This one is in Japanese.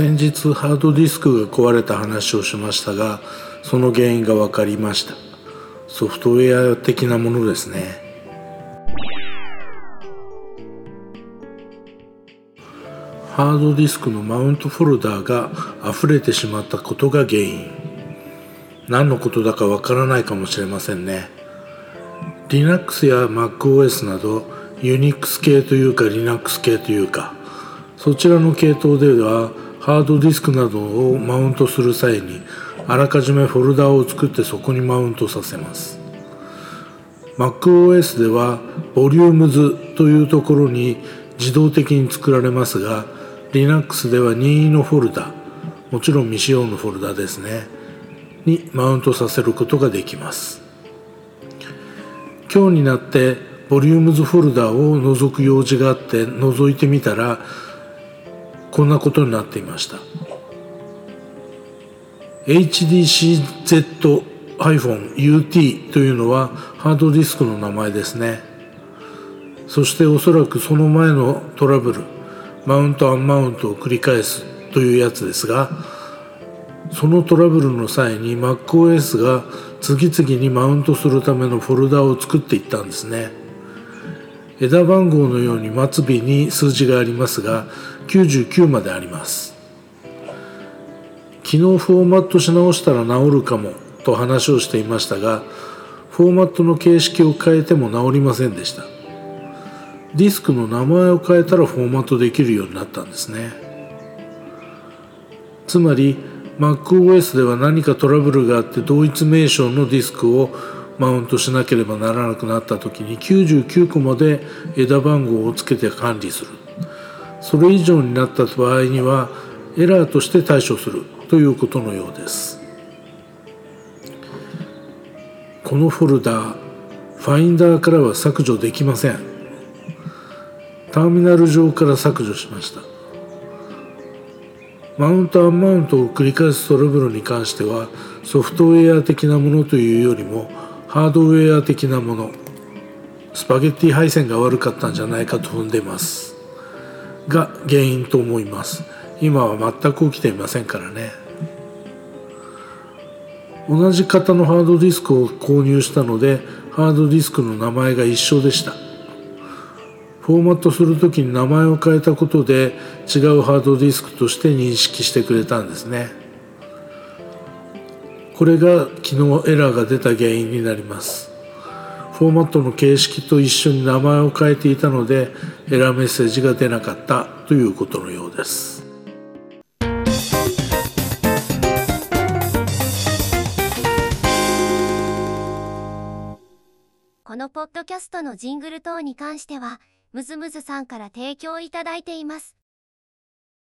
先日ハードディスクが壊れた話をしましたがその原因が分かりました。ソフトウェア的なものですね。ハードディスクのマウントフォルダーが溢れてしまったことが原因。何のことだかわからないかもしれませんね。Linux や MacOS など Unix 系というか Linux 系というかそちらの系統ではハードディスクなどをマウントする際にあらかじめフォルダを作ってそこにマウントさせます。MacOS では Volumes というところに自動的に作られますが Linux では任意のフォルダもちろん未使用のフォルダですねにマウントさせることができます。今日になって Volumes フォルダを除く用事があって覗いてみたらこんなことになっていました。HDCZ-UT というのはハードディスクの名前ですね。そしておそらくその前のトラブルマウントアンマウントを繰り返すというやつですがそのトラブルの際に MacOS が次々にマウントするためのフォルダを作っていったんですね。枝番号のように末尾に数字がありますが99まであります。昨日フォーマットし直したら治るかもと話をしていましたがフォーマットの形式を変えても治りませんでした。ディスクの名前を変えたらフォーマットできるようになったんですね。つまり MacOS では何かトラブルがあって同一名称のディスクをマウントしなければならなくなった時に99個まで枝番号をつけて管理する。それ以上になった場合にはエラーとして対処する。ということのようです。このフォルダファインダーからは削除できません。ターミナル上から削除しました。マウントアンマウントを繰り返すトラブルに関してはソフトウェア的なものというよりもハードウェア的なものスパゲッティ配線が悪かったんじゃないかと踏んでます。が原因と思います。今は全く起きていませんからね。同じ型のハードディスクを購入したのでハードディスクの名前が一緒でした。フォーマットする時に名前を変えたことで違うハードディスクとして認識してくれたんですね。これが昨日エラーが出た原因になります。フォーマットの形式と一緒に名前を変えていたのでエラーメッセージが出なかったということのようです。このポッドキャストのジングル等に関してはムズムズさんから提供いただいています。